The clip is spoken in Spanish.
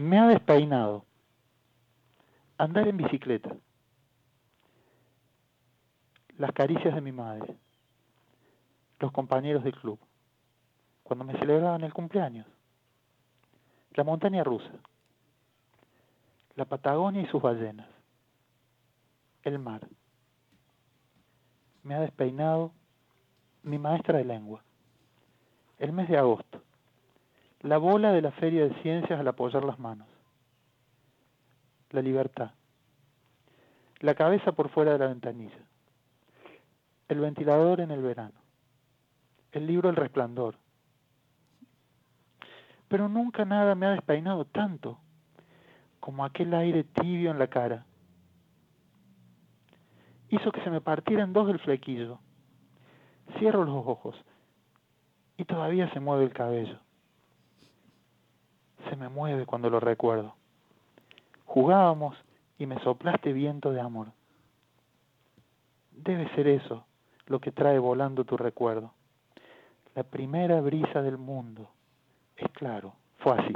Me ha despeinado. Andar en bicicleta. Las caricias de mi madre. Los compañeros del club. Cuando me celebraban el cumpleaños. La montaña rusa. La Patagonia y sus ballenas. El mar. Me ha despeinado mi maestra de lengua. El mes de agosto. La bola de la feria de ciencias al apoyar las manos. La libertad. La cabeza por fuera de la ventanilla. El ventilador en el verano. El libro El resplandor. Pero nunca nada me ha despeinado tanto como aquel aire tibio en la cara. Hizo que se me partiera en dos el flequillo. Cierro los ojos y todavía se mueve el cabello. Se me mueve cuando lo recuerdo. Jugábamos y me soplaste viento de amor. Debe ser eso lo que trae volando tu recuerdo. La primera brisa del mundo. Es claro, fue así.